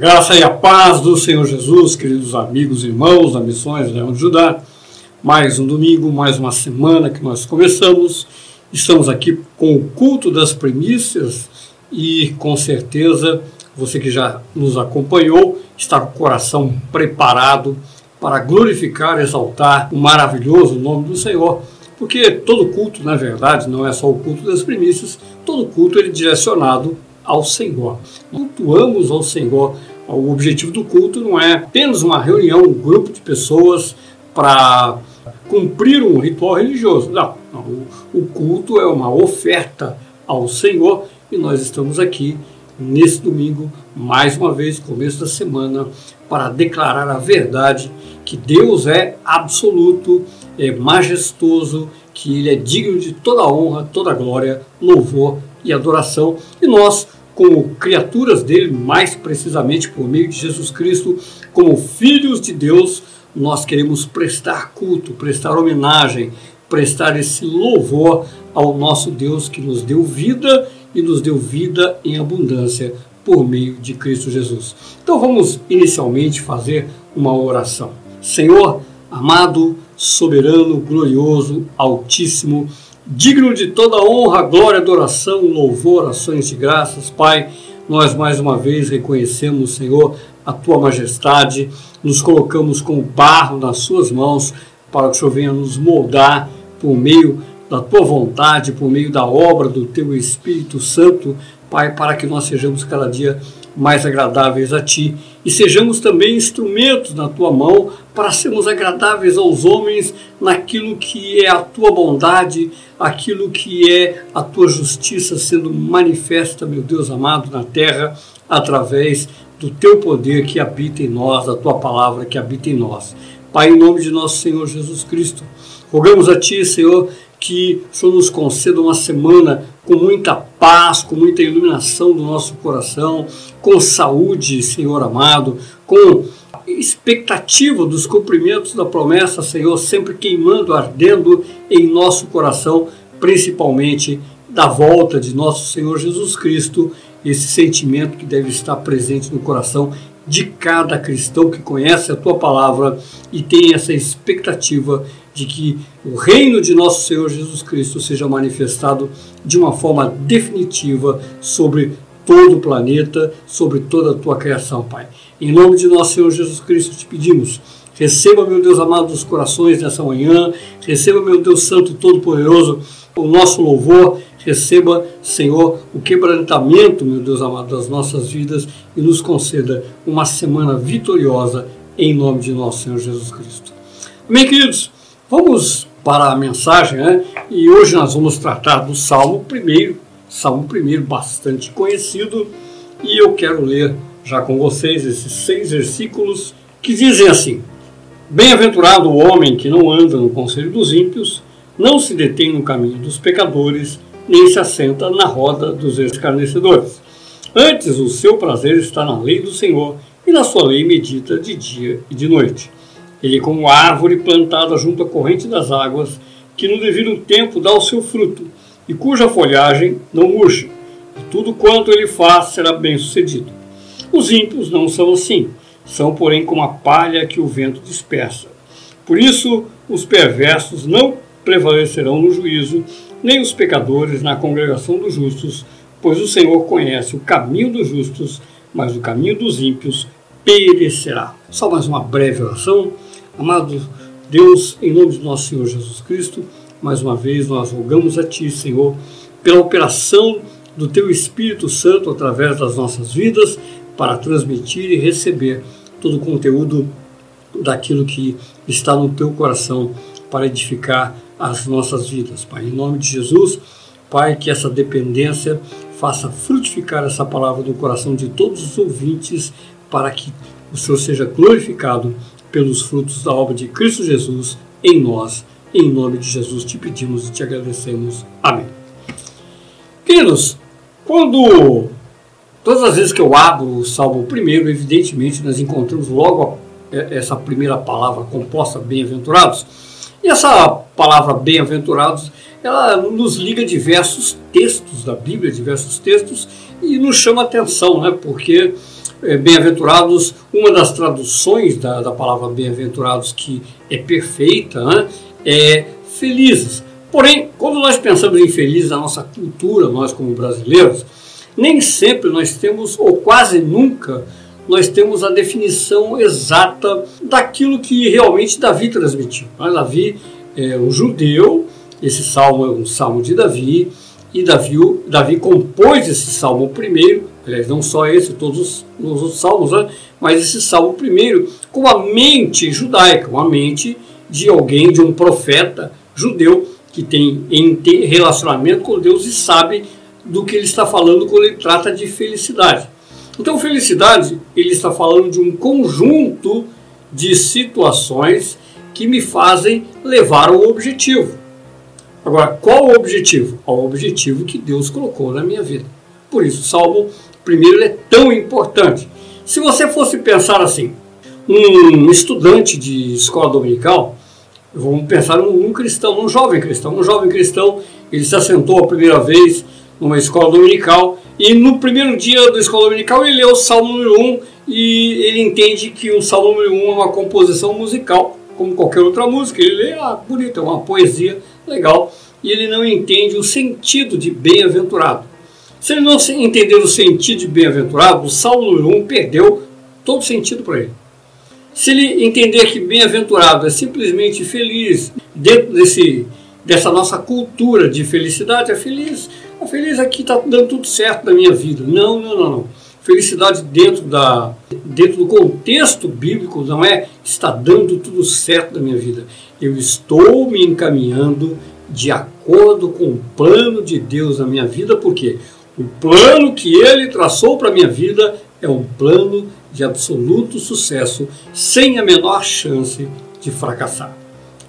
Graça e a paz do Senhor Jesus, queridos amigos e irmãos da Missões Leão de Judá. Mais um domingo, mais uma semana que nós começamos. Estamos aqui com o culto das primícias e com certeza você que já nos acompanhou está com o coração preparado para glorificar, exaltar o maravilhoso nome do Senhor. Porque todo culto, na verdade, não é só o culto das primícias, todo culto ele é direcionado ao Senhor. Cultuamos ao Senhor o objetivo do culto não é apenas uma reunião, um grupo de pessoas para cumprir um ritual religioso. Não, não. O culto é uma oferta ao Senhor e nós estamos aqui nesse domingo, mais uma vez, começo da semana, para declarar a verdade que Deus é absoluto, é majestoso, que Ele é digno de toda honra, toda glória, louvor e adoração. E nós como criaturas dele, mais precisamente por meio de Jesus Cristo, como filhos de Deus, nós queremos prestar culto, prestar homenagem, prestar esse louvor ao nosso Deus que nos deu vida e nos deu vida em abundância por meio de Cristo Jesus. Então vamos inicialmente fazer uma oração. Senhor, amado, soberano, glorioso, altíssimo, digno de toda honra, glória, adoração, louvor, ações de graças, Pai. Nós mais uma vez reconhecemos, Senhor, a tua majestade, nos colocamos com o barro nas suas mãos para que o Senhor venha nos moldar por meio da tua vontade, por meio da obra do teu Espírito Santo, Pai, para que nós sejamos cada dia mais agradáveis a ti e sejamos também instrumentos na tua mão para sermos agradáveis aos homens naquilo que é a tua bondade, aquilo que é a tua justiça sendo manifesta, meu Deus amado, na terra através do teu poder que habita em nós, da tua palavra que habita em nós. Pai, em nome de nosso Senhor Jesus Cristo, rogamos a ti, Senhor, que o Senhor nos conceda uma semana com muita paz, com muita iluminação do nosso coração, com saúde, Senhor amado, com expectativa dos cumprimentos da promessa, Senhor, sempre queimando, ardendo em nosso coração, principalmente da volta de nosso Senhor Jesus Cristo, esse sentimento que deve estar presente no coração de cada cristão que conhece a tua palavra e tem essa expectativa de que o reino de nosso Senhor Jesus Cristo seja manifestado de uma forma definitiva sobre todo o planeta, sobre toda a tua criação, Pai. Em nome de nosso Senhor Jesus Cristo te pedimos. Receba, meu Deus amado, dos corações nessa manhã. Receba, meu Deus Santo e Todo-Poderoso, o nosso louvor. Receba, Senhor, o quebrantamento, meu Deus amado, das nossas vidas e nos conceda uma semana vitoriosa em nome de nosso Senhor Jesus Cristo. Amém, queridos? Vamos para a mensagem, né? E hoje nós vamos tratar do Salmo primeiro, Salmo primeiro bastante conhecido, e eu quero ler já com vocês esses seis versículos que dizem assim: Bem-aventurado o homem que não anda no conselho dos ímpios, não se detém no caminho dos pecadores, nem se assenta na roda dos escarnecedores. Antes, o seu prazer está na lei do Senhor, e na sua lei medita de dia e de noite. Ele é como árvore plantada junto à corrente das águas, que no devido tempo dá o seu fruto, e cuja folhagem não murcha, e tudo quanto ele faz será bem sucedido. Os ímpios não são assim, são, porém, como a palha que o vento dispersa. Por isso, os perversos não prevalecerão no juízo, nem os pecadores na congregação dos justos, pois o Senhor conhece o caminho dos justos, mas o caminho dos ímpios perecerá. Só mais uma breve oração. Amado Deus, em nome de nosso Senhor Jesus Cristo, mais uma vez nós rogamos a Ti, Senhor, pela operação do Teu Espírito Santo através das nossas vidas, para transmitir e receber todo o conteúdo daquilo que está no Teu coração para edificar as nossas vidas. Pai, em nome de Jesus, Pai, que essa dependência faça frutificar essa palavra no coração de todos os ouvintes, para que o Senhor seja glorificado pelos frutos da obra de Cristo Jesus em nós. Em nome de Jesus te pedimos e te agradecemos. Amém. Queridos, quando todas as vezes que eu abro o Salmo primeiro, evidentemente nós encontramos logo essa primeira palavra composta bem-aventurados. E essa palavra bem-aventurados, ela nos liga diversos textos da Bíblia, diversos textos, e nos chama atenção, né? Porque é, bem-aventurados, uma das traduções da, da palavra bem-aventurados que é perfeita, né, é felizes. Porém, quando nós pensamos em felizes na nossa cultura, nós como brasileiros, nem sempre nós temos, ou quase nunca, nós temos a definição exata daquilo que realmente Davi transmitiu. Davi é um judeu, esse salmo é um salmo de Davi, e Davi, Davi compôs esse salmo primeiro, aliás, não só esse, todos os, os salmos, né? mas esse salmo primeiro, com a mente judaica, uma mente de alguém, de um profeta judeu que tem relacionamento com Deus e sabe do que ele está falando quando ele trata de felicidade. Então, felicidade, ele está falando de um conjunto de situações que me fazem levar ao objetivo. Agora, qual o objetivo? O objetivo que Deus colocou na minha vida. Por isso, Salmo primeiro é tão importante. Se você fosse pensar assim, um estudante de escola dominical, vamos pensar num, num cristão, num jovem cristão. Um jovem cristão, ele se assentou a primeira vez numa escola dominical e no primeiro dia da escola dominical ele lê o Salmo número 1 e ele entende que o Salmo número 1 é uma composição musical, como qualquer outra música. Ele lê, ah, bonito, é uma poesia legal, e ele não entende o sentido de bem-aventurado. Se ele não entender o sentido de bem-aventurado, o Salmo número 1 perdeu todo sentido para ele. Se ele entender que bem-aventurado é simplesmente feliz, dentro desse, dessa nossa cultura de felicidade, é feliz, é feliz aqui, está dando tudo certo na minha vida. Não, não, não, não. Felicidade dentro, da, dentro do contexto bíblico não é está dando tudo certo na minha vida. Eu estou me encaminhando de acordo com o plano de Deus na minha vida, porque o plano que ele traçou para a minha vida é um plano de absoluto sucesso, sem a menor chance de fracassar.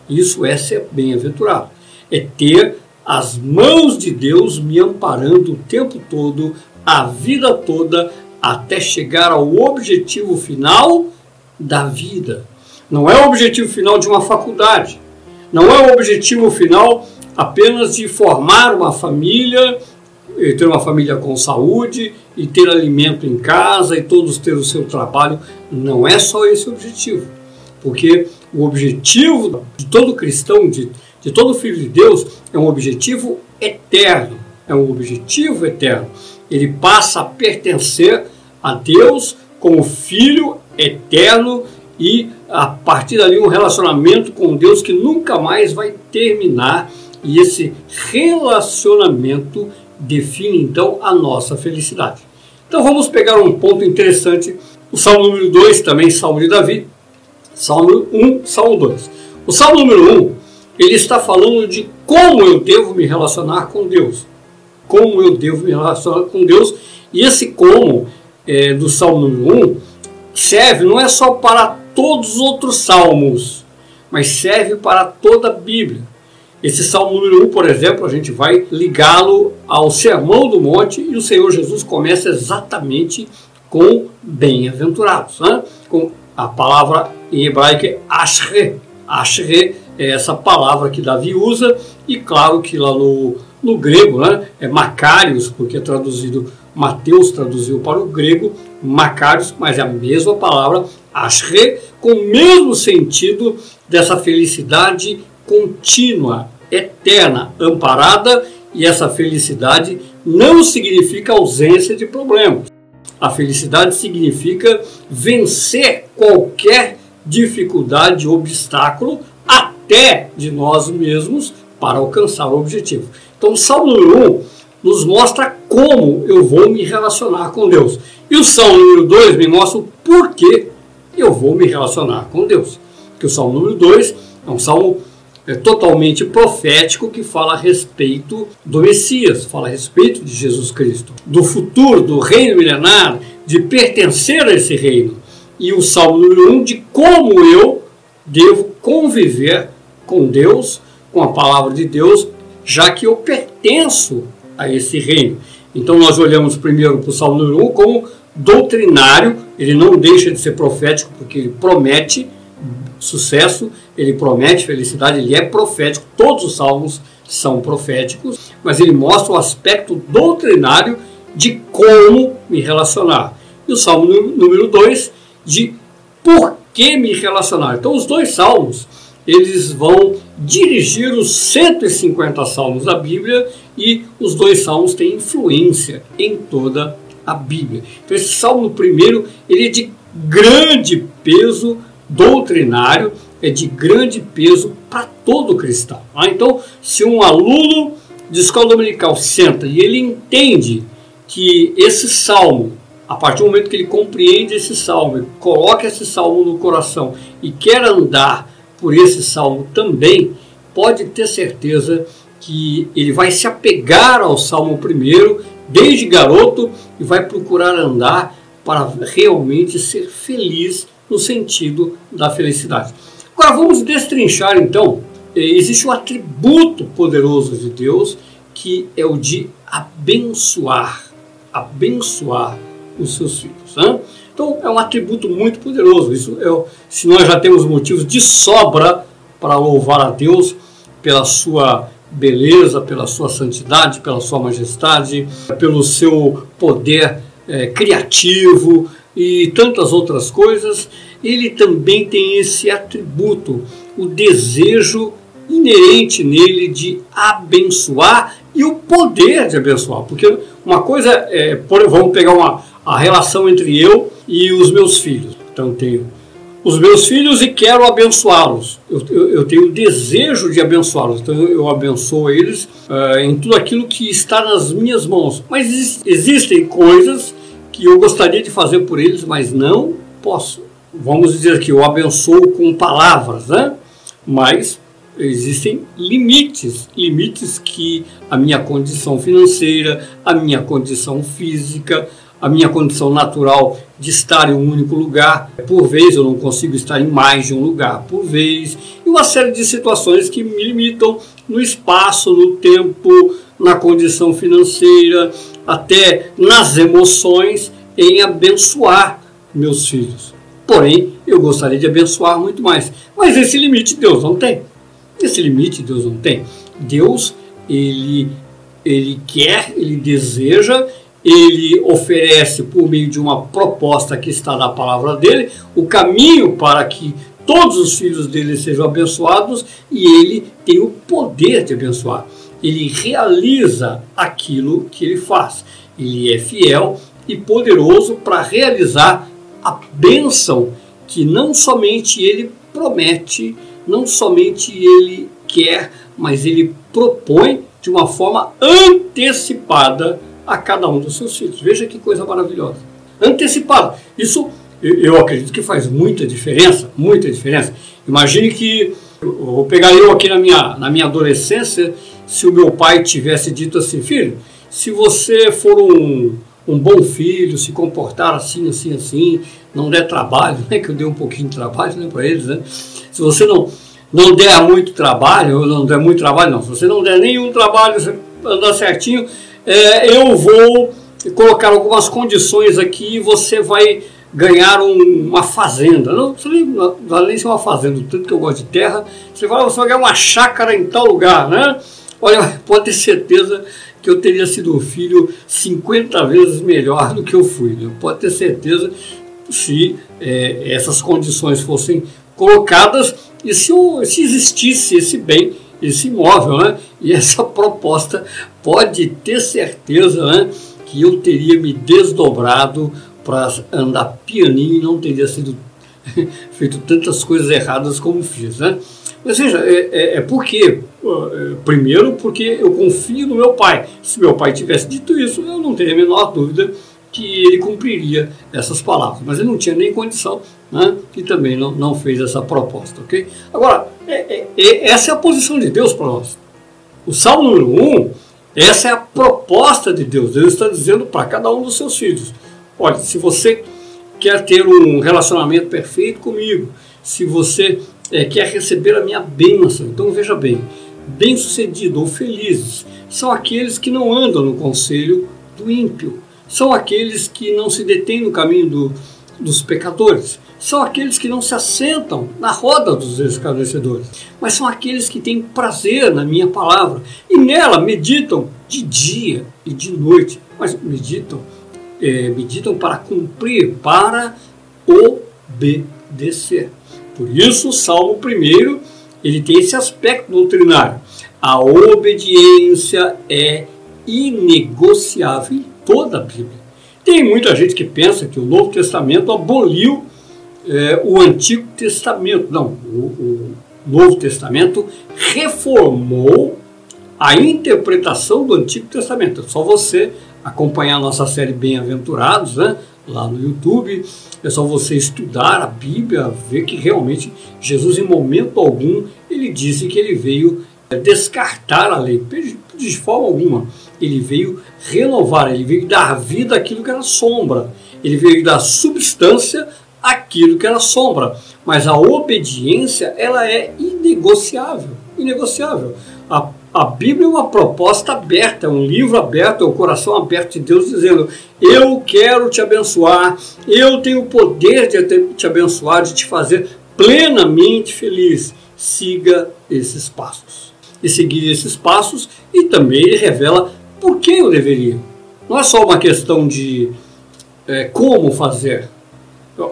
Isso é ser bem-aventurado. É ter as mãos de Deus me amparando o tempo todo, a vida toda, até chegar ao objetivo final da vida. Não é o objetivo final de uma faculdade. Não é o objetivo final apenas de formar uma família ter uma família com saúde e ter alimento em casa e todos ter o seu trabalho. Não é só esse o objetivo, porque o objetivo de todo cristão, de, de todo filho de Deus, é um objetivo eterno. É um objetivo eterno. Ele passa a pertencer a Deus como filho eterno e a partir dali um relacionamento com Deus que nunca mais vai terminar. E esse relacionamento define então a nossa felicidade. Então vamos pegar um ponto interessante, o Salmo número 2, também Salmo de Davi, Salmo 1, Salmo 2. O Salmo número 1, ele está falando de como eu devo me relacionar com Deus. Como eu devo me relacionar com Deus. E esse como é, do Salmo número 1 serve não é só para todos os outros salmos, mas serve para toda a Bíblia. Esse Salmo número 1, por exemplo, a gente vai ligá-lo ao Sermão do Monte e o Senhor Jesus começa exatamente com bem-aventurados, né? com a palavra em hebraico é ashre. Ashre é essa palavra que Davi usa e claro que lá no, no grego né, é Macários, porque é traduzido, Mateus traduziu para o grego Macários, mas é a mesma palavra ashre, com o mesmo sentido dessa felicidade contínua, eterna, amparada, e essa felicidade não significa ausência de problemas. A felicidade significa vencer qualquer dificuldade, obstáculo, até de nós mesmos, para alcançar o objetivo. Então, o Salmo número 1 nos mostra como eu vou me relacionar com Deus. E o Salmo número 2 me mostra o porquê eu vou me relacionar com Deus. Que o Salmo número 2 é um salmo é totalmente profético que fala a respeito do Messias, fala a respeito de Jesus Cristo, do futuro, do reino milenar, de pertencer a esse reino. E o Salmo número 1 um, de como eu devo conviver com Deus, com a palavra de Deus, já que eu pertenço a esse reino. Então nós olhamos primeiro para o Salmo número 1 um como doutrinário, ele não deixa de ser profético porque ele promete sucesso, ele promete felicidade, ele é profético, todos os salmos são proféticos, mas ele mostra o aspecto doutrinário de como me relacionar. E o salmo número 2 de por que me relacionar. Então, os dois salmos eles vão dirigir os 150 salmos da Bíblia e os dois salmos têm influência em toda a Bíblia. Então, esse salmo primeiro ele é de grande peso doutrinário, é de grande peso para todo cristão. Ah, então, se um aluno de escola dominical senta e ele entende que esse salmo, a partir do momento que ele compreende esse salmo, coloca esse salmo no coração e quer andar por esse salmo também, pode ter certeza que ele vai se apegar ao salmo primeiro, desde garoto, e vai procurar andar para realmente ser feliz no sentido da felicidade. Agora vamos destrinchar então. Eh, existe um atributo poderoso de Deus que é o de abençoar, abençoar os seus filhos. Né? Então é um atributo muito poderoso. Isso é, se nós já temos motivos de sobra para louvar a Deus pela sua beleza, pela sua santidade, pela sua majestade, pelo seu poder é, criativo e tantas outras coisas, ele também tem esse atributo, o desejo inerente nele de abençoar e o poder de abençoar. Porque uma coisa é, por, vamos pegar uma, a relação entre eu e os meus filhos. Então tenho os meus filhos e quero abençoá-los. Eu, eu, eu, tenho o desejo de abençoá-los. Então eu abençoo eles uh, em tudo aquilo que está nas minhas mãos. Mas existem coisas que eu gostaria de fazer por eles, mas não posso. Vamos dizer que eu abençoo com palavras, né? Mas existem limites, limites que a minha condição financeira, a minha condição física, a minha condição natural de estar em um único lugar, por vez eu não consigo estar em mais de um lugar por vez, e uma série de situações que me limitam no espaço, no tempo, na condição financeira, até nas emoções, em abençoar meus filhos. Porém, eu gostaria de abençoar muito mais. Mas esse limite Deus não tem. Esse limite Deus não tem. Deus, ele, ele quer, ele deseja, ele oferece por meio de uma proposta que está na palavra dele, o caminho para que todos os filhos dele sejam abençoados e ele tem o poder de abençoar. Ele realiza aquilo que ele faz. Ele é fiel e poderoso para realizar a bênção que não somente ele promete, não somente ele quer, mas ele propõe de uma forma antecipada a cada um dos seus filhos. Veja que coisa maravilhosa. Antecipada. Isso eu acredito que faz muita diferença, muita diferença. Imagine que eu vou pegar eu aqui na minha, na minha adolescência, se o meu pai tivesse dito assim, filho, se você for um, um bom filho, se comportar assim, assim, assim, não der trabalho, né, que eu dei um pouquinho de trabalho né, para eles, né? Se você não, não der muito trabalho, não der muito trabalho, não, se você não der nenhum trabalho, você andar certinho, é, eu vou colocar algumas condições aqui e você vai ganhar um, uma fazenda. Não, não vai nem ser uma fazenda, tanto que eu gosto de terra. Você vai, você vai ganhar uma chácara em tal lugar, né? Olha, pode ter certeza que eu teria sido um filho 50 vezes melhor do que eu fui. Né? Pode ter certeza se é, essas condições fossem colocadas e se, se existisse esse bem, esse imóvel, né? E essa proposta pode ter certeza né, que eu teria me desdobrado para andar pianinho e não teria sido feito tantas coisas erradas como fiz. Né? Mas seja, é, é, é porque, é, primeiro, porque eu confio no meu pai. Se meu pai tivesse dito isso, eu não teria a menor dúvida que ele cumpriria essas palavras. Mas ele não tinha nem condição né, e também não, não fez essa proposta. ok? Agora, é, é, é essa é a posição de Deus para nós. O Salmo número 1, essa é a proposta de Deus. Deus está dizendo para cada um dos seus filhos: olha, se você quer ter um relacionamento perfeito comigo, se você é, quer receber a minha bênção, então veja bem, bem-sucedido ou felizes são aqueles que não andam no conselho do ímpio, são aqueles que não se detêm no caminho do, dos pecadores, são aqueles que não se assentam na roda dos escarnecedores, mas são aqueles que têm prazer na minha palavra e nela meditam de dia e de noite, mas meditam é, meditam para cumprir, para obedecer. Por isso, o Salmo 1 ele tem esse aspecto doutrinário. A obediência é inegociável em toda a Bíblia. Tem muita gente que pensa que o Novo Testamento aboliu é, o Antigo Testamento. Não, o, o Novo Testamento reformou a interpretação do Antigo Testamento. É só você acompanhar a nossa série Bem-aventurados, né? Lá no YouTube. É só você estudar a Bíblia, ver que realmente Jesus, em momento algum, ele disse que ele veio é, descartar a lei, de forma alguma. Ele veio renovar, ele veio dar vida àquilo que era sombra, ele veio dar substância àquilo que era sombra. Mas a obediência, ela é inegociável, inegociável. A a Bíblia é uma proposta aberta, é um livro aberto, é o coração aberto de Deus dizendo: Eu quero te abençoar, eu tenho o poder de te abençoar, de te fazer plenamente feliz. Siga esses passos. E seguir esses passos, e também revela por que eu deveria. Não é só uma questão de é, como fazer.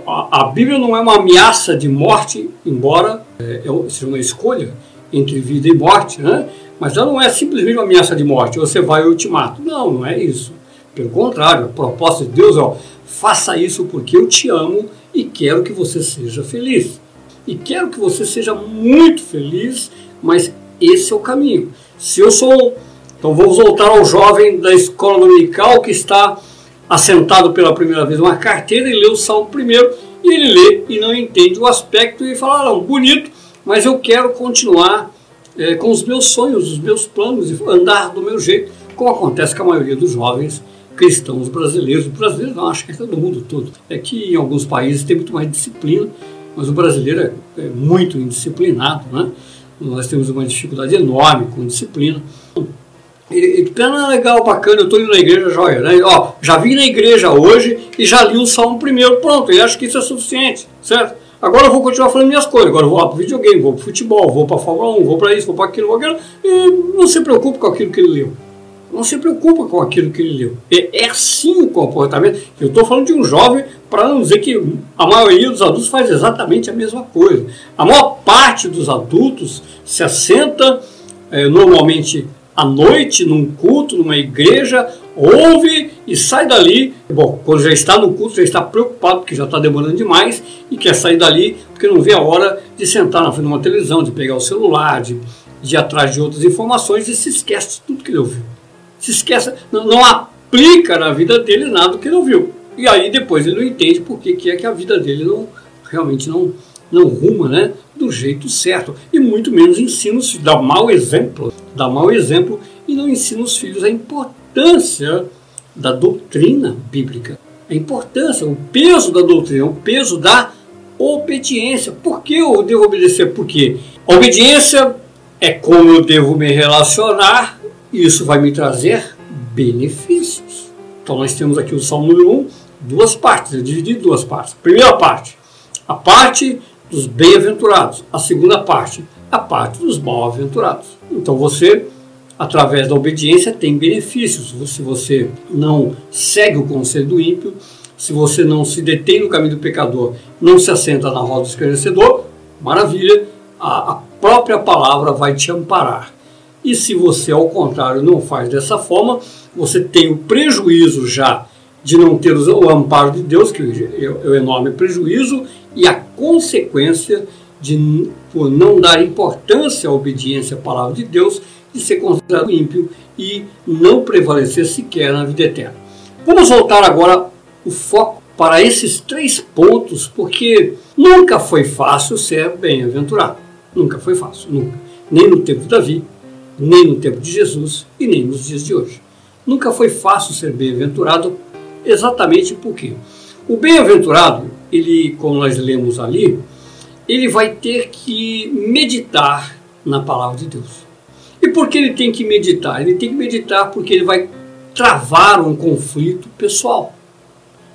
A, a, Bíblia não é uma ameaça de morte, embora é, é seja uma escolha entre vida e morte, né? Mas ela não é simplesmente uma ameaça de morte, você vai ao ultimato. Não, não é isso. Pelo contrário, a proposta de Deus é: faça isso porque eu te amo e quero que você seja feliz. E quero que você seja muito feliz, mas esse é o caminho. Se eu sou. Então vamos voltar ao jovem da escola dominical que está assentado pela primeira vez uma carteira e lê o salmo primeiro, e ele lê e não entende o aspecto e fala: ah, não, bonito, mas eu quero continuar é, com os meus sonhos, os meus planos, e andar do meu jeito, como acontece com a maioria dos jovens cristãos brasileiros. Brasileiros não, acho que é todo mundo todo. É que em alguns países tem muito mais disciplina, mas o brasileiro é, é muito indisciplinado, né? Nós temos uma dificuldade enorme com disciplina. E, pena legal, bacana, eu estou indo na igreja, joia, né? Ó, já vim na igreja hoje e já li o Salmo primeiro, pronto, e acho que isso é suficiente, certo? Agora eu vou continuar falando minhas coisas. Agora eu vou lá para videogame, vou para futebol, vou para Fórmula 1, vou para isso, vou para aquilo, vou aquilo. E não se preocupe com aquilo que ele leu. Não se preocupa com aquilo que ele leu. É, é assim o comportamento. Eu estou falando de um jovem para não dizer que a maioria dos adultos faz exatamente a mesma coisa. A maior parte dos adultos se assenta é, normalmente à noite, num culto, numa igreja, ouve e sai dali. Bom, quando já está no culto, já está preocupado porque já está demorando demais e quer sair dali porque não vê a hora de sentar na frente de uma televisão, de pegar o celular, de, de ir atrás de outras informações e se esquece de tudo que ele ouviu. Se esquece, não, não aplica na vida dele nada do que ele ouviu. E aí depois ele não entende por que, que é que a vida dele não realmente não, não ruma né, do jeito certo. E muito menos ensina os filhos, dá mau exemplo, dá mau exemplo e não ensina os filhos a importância da doutrina bíblica. A importância, o peso da doutrina, o peso da obediência. Por que eu devo obedecer? Porque a obediência é como eu devo me relacionar, e isso vai me trazer benefícios. Então nós temos aqui o Salmo número 1, duas partes, eu dividi em duas partes. Primeira parte, a parte dos bem-aventurados. A segunda parte, a parte dos mal-aventurados. Então você, através da obediência, tem benefícios. Se você não segue o conselho do ímpio, se você não se detém no caminho do pecador, não se assenta na roda do esclarecedor, maravilha, a, a própria palavra vai te amparar. E se você, ao contrário, não faz dessa forma, você tem o prejuízo já de não ter o amparo de Deus, que é o enorme prejuízo, e a consequência de, por não dar importância à obediência à palavra de Deus, de ser considerado ímpio e não prevalecer sequer na vida eterna. Vamos voltar agora o foco para esses três pontos, porque nunca foi fácil ser bem-aventurado. Nunca foi fácil, nunca. Nem no tempo de Davi, nem no tempo de Jesus e nem nos dias de hoje. Nunca foi fácil ser bem-aventurado, exatamente porque o bem-aventurado ele, como nós lemos ali, ele vai ter que meditar na palavra de Deus. E por que ele tem que meditar? Ele tem que meditar porque ele vai travar um conflito pessoal.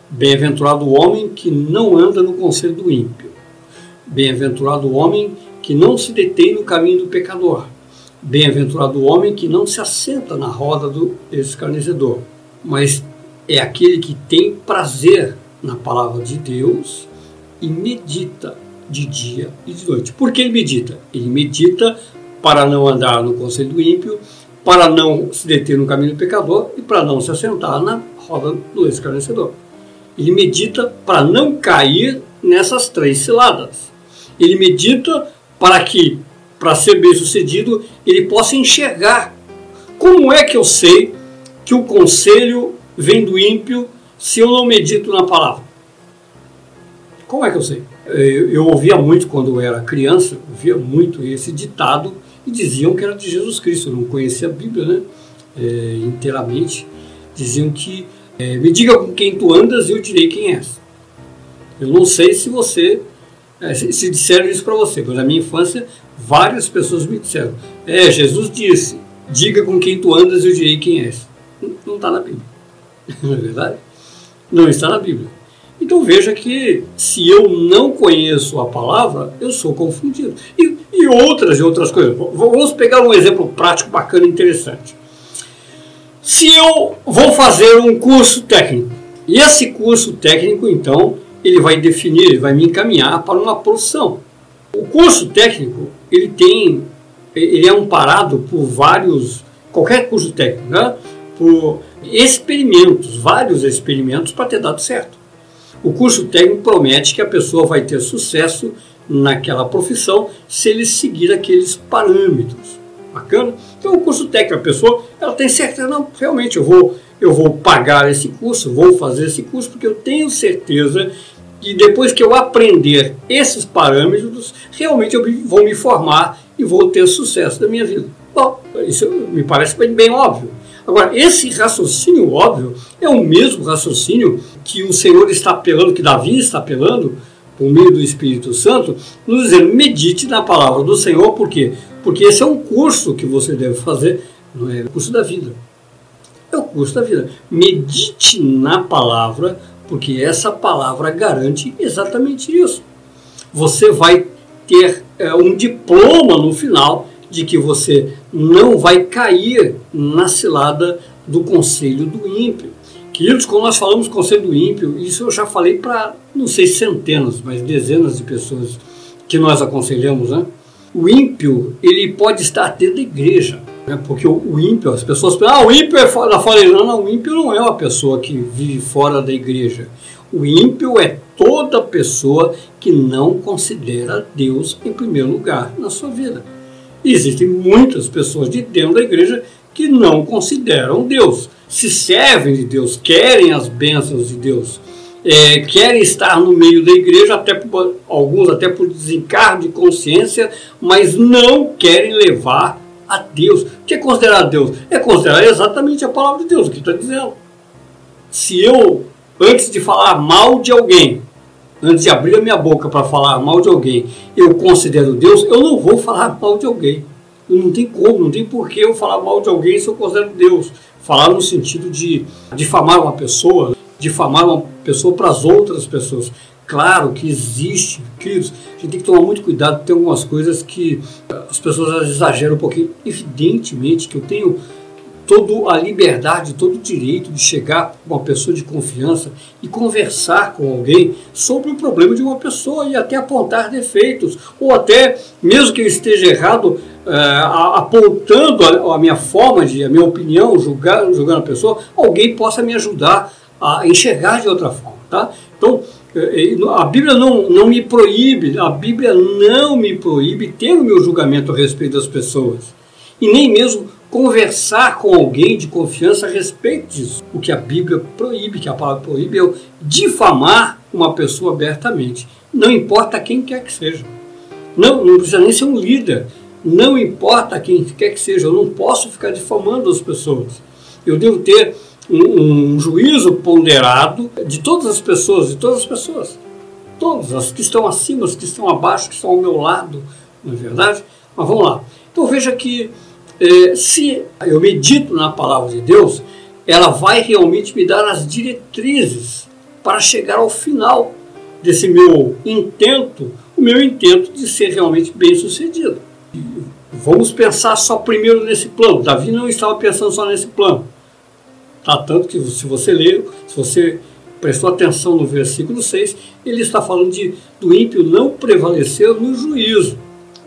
Bem-aventurado o homem que não anda no conselho do ímpio. Bem-aventurado o homem que não se detém no caminho do pecador. Bem-aventurado o homem que não se assenta na roda do escarnecedor. Mas é aquele que tem prazer na palavra de Deus e medita de dia e de noite. Por que ele medita? Ele medita para não andar no conselho do ímpio, para não se deter no caminho do pecador e para não se assentar na roda do escarnecedor. Ele medita para não cair nessas três ciladas. Ele medita para que, para ser bem sucedido, ele possa enxergar. Como é que eu sei que o conselho vem do ímpio se eu não medito na palavra? Como é que eu sei? Eu, eu ouvia muito quando eu era criança, ouvia muito esse ditado e diziam que era de Jesus Cristo. Eu não conhecia a Bíblia né, é, inteiramente. Diziam que é, me diga com quem tu andas e eu direi quem és. Eu não sei se você é, se, se disseram isso para você, mas na minha infância várias pessoas me disseram: É, Jesus disse, diga com quem tu andas e eu direi quem és. Não está na Bíblia. Não é verdade? Não está na Bíblia. Então veja que se eu não conheço a palavra, eu sou confundido. E, e outras e outras coisas. Vamos pegar um exemplo prático, bacana, interessante. Se eu vou fazer um curso técnico, e esse curso técnico, então, ele vai definir, ele vai me encaminhar para uma profissão. O curso técnico, ele tem, ele é amparado por vários, qualquer curso técnico, né? por experimentos, vários experimentos para ter dado certo. O curso técnico promete que a pessoa vai ter sucesso naquela profissão se ele seguir aqueles parâmetros. Bacana? Então o curso técnico, a pessoa ela tem certeza, não, realmente eu vou, eu vou pagar esse curso, vou fazer esse curso, porque eu tenho certeza que depois que eu aprender esses parâmetros, realmente eu vou me formar e vou ter sucesso da minha vida. Bom, isso me parece bem, bem óbvio. Agora, esse raciocínio óbvio é o mesmo raciocínio que o Senhor está apelando, que Davi está apelando, por meio do Espírito Santo, nos dizendo: medite na palavra do Senhor, por quê? Porque esse é um curso que você deve fazer, não é o curso da vida. É o curso da vida. Medite na palavra, porque essa palavra garante exatamente isso. Você vai ter é, um diploma no final de que você não vai cair na cilada do conselho do ímpio. Queridos, quando nós falamos conselho do ímpio, isso eu já falei para, não sei, centenas, mas dezenas de pessoas que nós aconselhamos, né? O ímpio, ele pode estar dentro da igreja, né? porque o, ímpio, as pessoas pensam, ah, o ímpio é fora da não, o ímpio não é uma pessoa que vive fora da igreja. O ímpio é toda pessoa que não considera Deus em primeiro lugar na sua vida. Existem muitas pessoas de dentro da igreja que não consideram Deus, se servem de Deus, querem as bênçãos de Deus, é, querem estar no meio da igreja, até por, alguns até por desencargo de consciência, mas não querem levar a Deus. O que é considerar Deus? É considerar exatamente a palavra de Deus, o que está dizendo. Se eu, antes de falar mal de alguém, antes de abrir a minha boca para falar mal de alguém, eu considero Deus, eu não vou falar mal de alguém. Não tem como, não tem porquê eu falar mal de alguém se eu considero Deus. Falar no sentido de difamar uma pessoa, difamar uma pessoa para as outras pessoas. Claro que existe, queridos, a gente tem que tomar muito cuidado, tem algumas coisas que as pessoas exageram um pouquinho. Evidentemente que eu tenho toda a liberdade, todo o direito de chegar uma pessoa de confiança e conversar com alguém sobre o problema de uma pessoa e até apontar defeitos, ou até, mesmo que eu esteja errado, uh, apontando a, a, minha forma de, a minha opinião, julgar, julgando a pessoa, alguém possa me ajudar a enxergar de outra forma. Tá? Então, eh, eh, a Bíblia não, não me proíbe, a Bíblia não me proíbe ter o meu julgamento a respeito das pessoas. E nem mesmo conversar com alguém de confiança a respeito disso. O que a Bíblia proíbe, que a palavra proíbe, é difamar uma pessoa abertamente. Não importa quem quer que seja. Não, não precisa nem ser um líder. Não importa quem quer que seja. Eu não posso ficar difamando as pessoas. Eu devo ter um, um juízo ponderado de todas as pessoas, de todas as pessoas. Todas, as que estão acima, as que estão abaixo, que estão ao meu lado, não é verdade? Mas vamos lá. Então veja que se eu medito na palavra de Deus, ela vai realmente me dar as diretrizes para chegar ao final desse meu intento, o meu intento de ser realmente bem sucedido. Vamos pensar só primeiro nesse plano. Davi não estava pensando só nesse plano. Tá? Tanto que se você ler, se você prestou atenção no versículo 6, ele está falando de, do ímpio não prevalecer no juízo.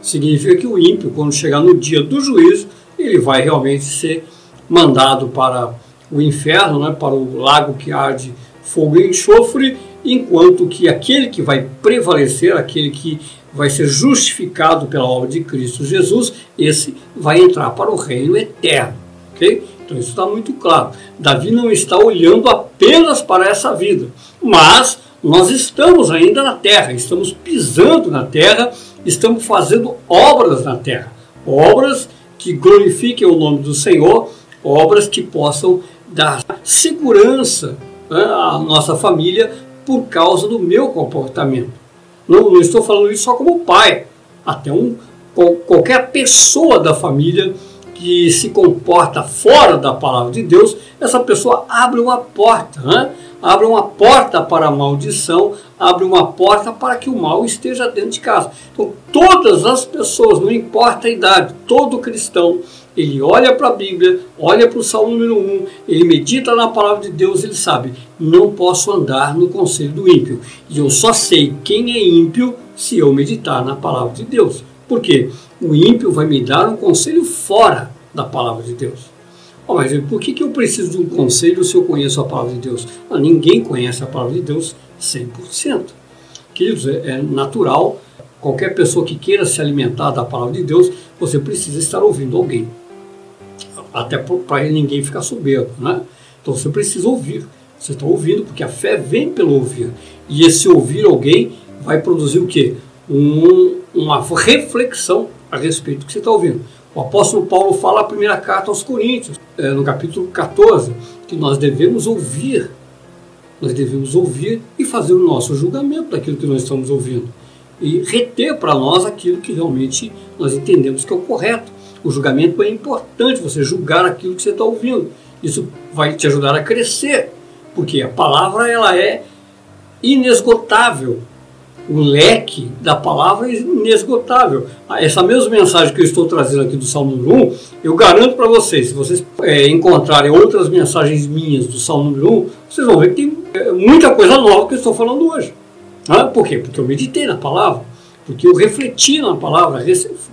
Significa que o ímpio, quando chegar no dia do juízo, ele vai realmente ser mandado para o inferno, né, para o lago que arde fogo e enxofre, enquanto que aquele que vai prevalecer, aquele que vai ser justificado pela obra de Cristo Jesus, esse vai entrar para o reino eterno. Okay? Então isso está muito claro. Davi não está olhando apenas para essa vida, mas nós estamos ainda na terra, estamos pisando na terra, estamos fazendo obras na terra, obras que glorifiquem o nome do Senhor, obras que possam dar segurança né, à nossa família por causa do meu comportamento. Não, não estou falando isso só como pai, até um, qualquer pessoa da família que se comporta fora da palavra de Deus, essa pessoa abre uma porta, né? abre uma porta para a maldição, abre uma porta para que o mal esteja dentro de casa. Então, todas as pessoas, não importa a idade, todo cristão, ele olha para a Bíblia, olha para o Salmo número 1, ele medita na palavra de Deus, ele sabe, não posso andar no conselho do ímpio. E eu só sei quem é ímpio se eu meditar na palavra de Deus. Por quê? O ímpio vai me dar um conselho fora da palavra de Deus. Oh, mas por que, que eu preciso de um conselho se eu conheço a palavra de Deus? Ah, ninguém conhece a palavra de Deus 100%. Queridos, é, é natural, qualquer pessoa que queira se alimentar da palavra de Deus, você precisa estar ouvindo alguém até para ninguém ficar soberbo, né? Então você precisa ouvir. Você está ouvindo, porque a fé vem pelo ouvir. E esse ouvir alguém vai produzir o quê? Um, uma reflexão a respeito do que você está ouvindo. O apóstolo Paulo fala a primeira carta aos Coríntios, é, no capítulo 14, que nós devemos ouvir. Nós devemos ouvir e fazer o nosso julgamento daquilo que nós estamos ouvindo. E reter para nós aquilo que realmente nós entendemos que é o correto. O julgamento é importante, você julgar aquilo que você está ouvindo. Isso vai te ajudar a crescer, porque a palavra ela é inesgotável. O leque da palavra é inesgotável. Essa mesma mensagem que eu estou trazendo aqui do Salmo número 1, eu garanto para vocês, se vocês é, encontrarem outras mensagens minhas do Salmo número 1, vocês vão ver que tem é, muita coisa nova que eu estou falando hoje. Ah, por quê? Porque eu meditei na palavra porque eu refleti na palavra,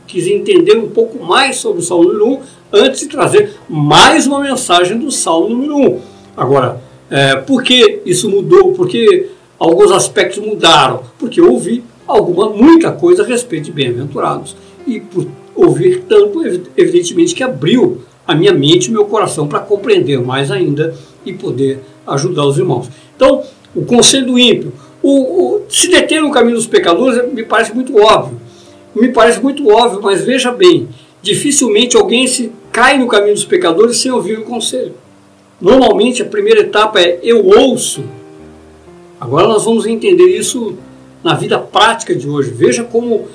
quis entender um pouco mais sobre o Salmo número 1 antes de trazer mais uma mensagem do Salmo número 1. Agora, é, por que isso mudou? Por que alguns aspectos mudaram? Porque eu ouvi alguma, muita coisa a respeito de bem-aventurados. E por ouvir tanto, evidentemente que abriu a minha mente e meu coração para compreender mais ainda e poder ajudar os irmãos. Então, o conselho do ímpio, o, o, se deter no caminho dos pecadores me parece muito óbvio. Me parece muito óbvio, mas veja bem, dificilmente alguém se cai no caminho dos pecadores sem ouvir o conselho. Normalmente a primeira etapa é eu ouço. Agora nós vamos entender isso na vida prática de hoje. Veja como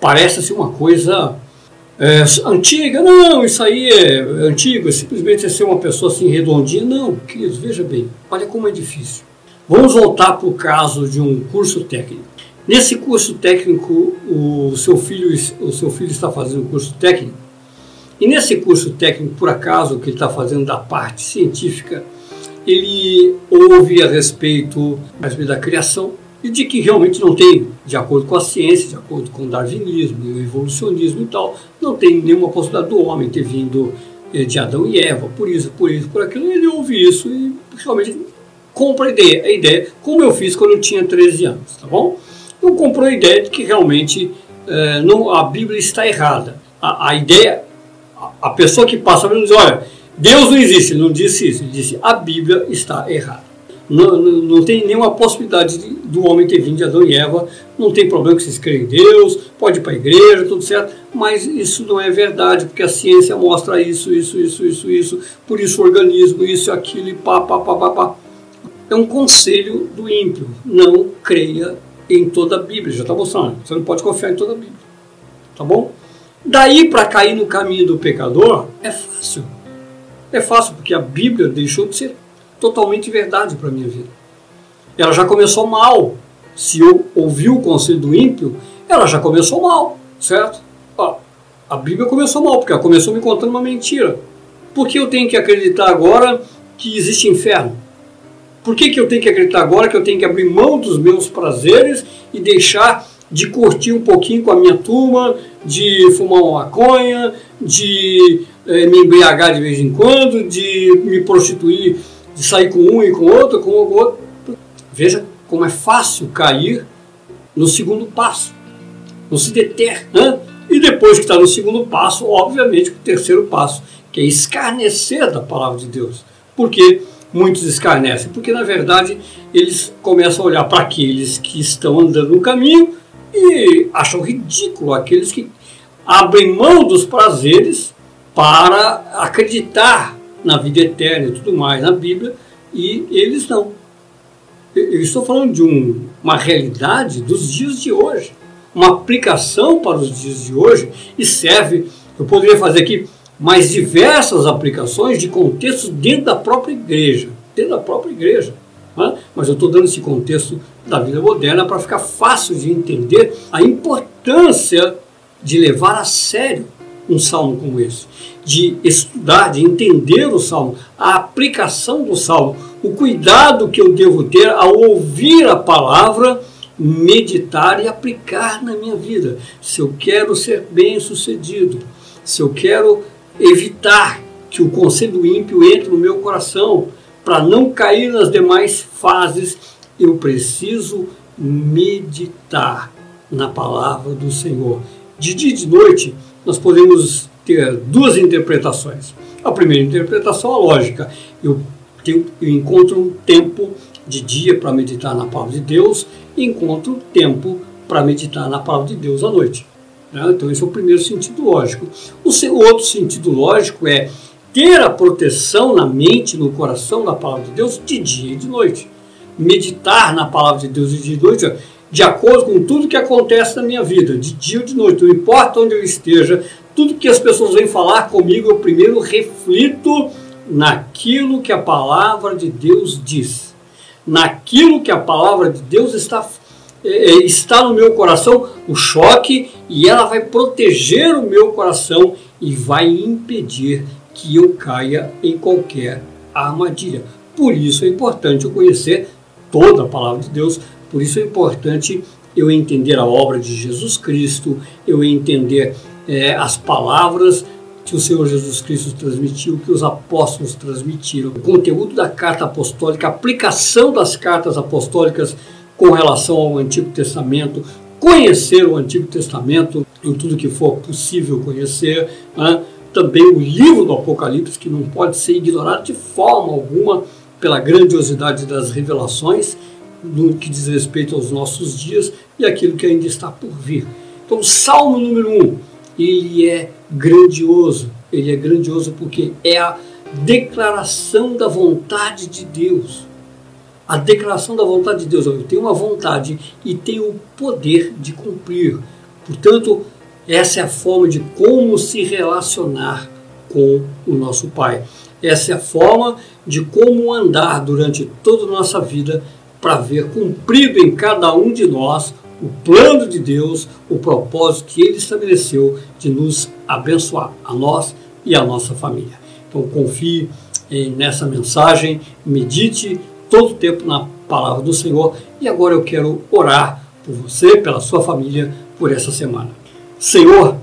parece ser uma coisa é, antiga. Não, isso aí é antigo, é simplesmente ser uma pessoa assim redondinha. Não, queridos, veja bem, olha como é difícil. Vamos voltar para o caso de um curso técnico. Nesse curso técnico, o seu filho, o seu filho está fazendo um curso técnico. E nesse curso técnico, por acaso, que ele está fazendo da parte científica, ele ouve a respeito, da criação e de que realmente não tem, de acordo com a ciência, de acordo com o darwinismo e o evolucionismo e tal, não tem nenhuma possibilidade do homem ter vindo eh, de Adão e Eva, por isso, por isso, por aquilo. Ele ouve isso e realmente compra a ideia, a ideia, como eu fiz quando eu tinha 13 anos, tá bom? Eu compro a ideia de que realmente é, não, a Bíblia está errada. A, a ideia, a, a, pessoa que passa a diz, olha, Deus não existe, não disse isso, ele disse, a Bíblia está errada. Não, não, não, tem nenhuma possibilidade de, do homem ter vindo de Adão e Eva, não tem problema que vocês creem em Deus, pode ir para a igreja, tudo certo, mas isso não é verdade, porque a ciência mostra isso, isso, isso, isso, isso, por isso o organismo, isso, aquilo, e pá, pá, pá, pá, pá é um conselho do ímpio. Não creia em toda a Bíblia. Já está mostrando. Você não pode confiar em toda a Bíblia. Tá bom? Daí para cair no caminho do pecador é fácil. É fácil porque a Bíblia deixou de ser totalmente verdade para a minha vida. Ela já começou mal. Se eu ouvir o conselho do ímpio, ela já começou mal, certo? Ó, a Bíblia começou mal, porque ela começou me contando uma mentira. Por que eu tenho que acreditar agora que existe inferno? Por que, que eu tenho que acreditar agora que eu tenho que abrir mão dos meus prazeres e deixar de curtir um pouquinho com a minha turma, de fumar uma maconha, de é, me embriagar de vez em quando, de me prostituir, de sair com um e com outro, com outro. Veja como é fácil cair no segundo passo. Não se deter. Né? E depois que está no segundo passo, obviamente, o terceiro passo, que é escarnecer da palavra de Deus. Por quê? muitos escarnecem? Porque, na verdade, eles começam a olhar para aqueles que estão andando no caminho e acham ridículo aqueles que abrem mão dos prazeres para acreditar na vida eterna e tudo mais na Bíblia, e eles não. Eu estou falando de um, uma realidade dos dias de hoje, uma aplicação para os dias de hoje, e serve, eu poderia fazer aqui mais diversas aplicações de contextos dentro da própria igreja, dentro da própria igreja. Né? Mas eu estou dando esse contexto da vida moderna para ficar fácil de entender a importância de levar a sério um salmo como esse, de estudar, de entender o salmo, a aplicação do salmo, o cuidado que eu devo ter ao ouvir a palavra, meditar e aplicar na minha vida. Se eu quero ser bem sucedido, se eu quero evitar que o conselho ímpio entre no meu coração, para não cair nas demais fases, eu preciso meditar na palavra do Senhor. De dia e de noite, nós podemos ter duas interpretações. A primeira interpretação é lógica. Eu, tenho, eu encontro um tempo de dia para meditar na palavra de Deus e encontro tempo para meditar na palavra de Deus à noite. Né? Então, esse é o primeiro sentido lógico. O, seu, outro sentido lógico é ter a proteção na mente, no coração da palavra de Deus de dia e de noite. Meditar na palavra de Deus de dia e de noite, de acordo com tudo que acontece na minha vida, de dia ou de noite, não importa onde eu esteja, tudo que as pessoas vêm falar comigo, eu primeiro reflito naquilo que a palavra de Deus diz, naquilo que a palavra de Deus está é, é, está no meu coração o choque e ela vai proteger o meu coração e vai impedir que eu caia em qualquer armadilha. Por isso é importante eu conhecer toda a palavra de Deus, por isso é importante eu entender a obra de Jesus Cristo, eu entender é, as palavras que o Senhor Jesus Cristo transmitiu, que os apóstolos transmitiram, o conteúdo da carta apostólica, a aplicação das cartas apostólicas com relação ao Antigo Testamento, conhecer o Antigo Testamento em tudo que for possível conhecer, né? também o livro do Apocalipse, que não pode ser ignorado de forma alguma pela grandiosidade das revelações no que diz respeito aos nossos dias e aquilo que ainda está por vir. Então, Salmo número 1, um, ele é grandioso. Ele é grandioso porque é a declaração da vontade de Deus a declaração da vontade de Deus. Eu tenho uma vontade e tenho o poder de cumprir. Portanto, essa é a forma de como se relacionar com o nosso Pai. Essa é a forma de como andar durante toda a nossa vida para ver cumprido em cada um de nós o plano de Deus, o propósito que Ele estabeleceu de nos abençoar, a nós e a nossa família. Então confie nessa mensagem, medite todo o tempo na palavra do Senhor. E agora eu quero orar por você, pela sua família, por essa semana. Senhor,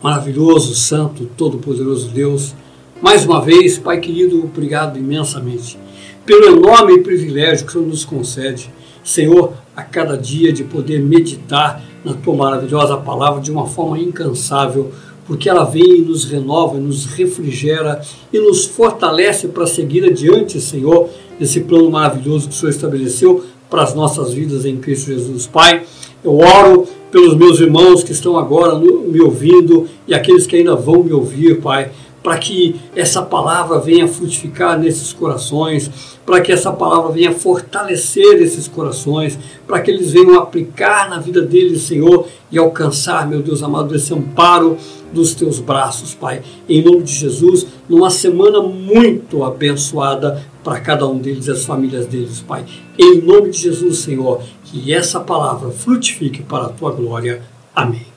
maravilhoso, santo, todo-poderoso Deus, mais uma vez, Pai querido, obrigado imensamente pelo enorme privilégio que o Senhor nos concede, Senhor, a cada dia de poder meditar na tua maravilhosa palavra de uma forma incansável, porque ela vem e nos renova, nos refrigera e nos fortalece para seguir adiante, Senhor, esse plano maravilhoso que o Senhor estabeleceu para as nossas vidas em Cristo Jesus. Pai, eu oro pelos meus irmãos que estão agora me ouvindo e aqueles que ainda vão me ouvir, Pai para que essa palavra venha frutificar nesses corações, para que essa palavra venha fortalecer esses corações, para que eles venham aplicar na vida deles, Senhor, e alcançar, meu Deus amado, esse amparo dos teus braços, Pai. Em nome de Jesus, numa semana muito abençoada para cada um deles e as famílias deles, Pai. Em nome de Jesus, Senhor, que essa palavra frutifique para a tua glória. Amém.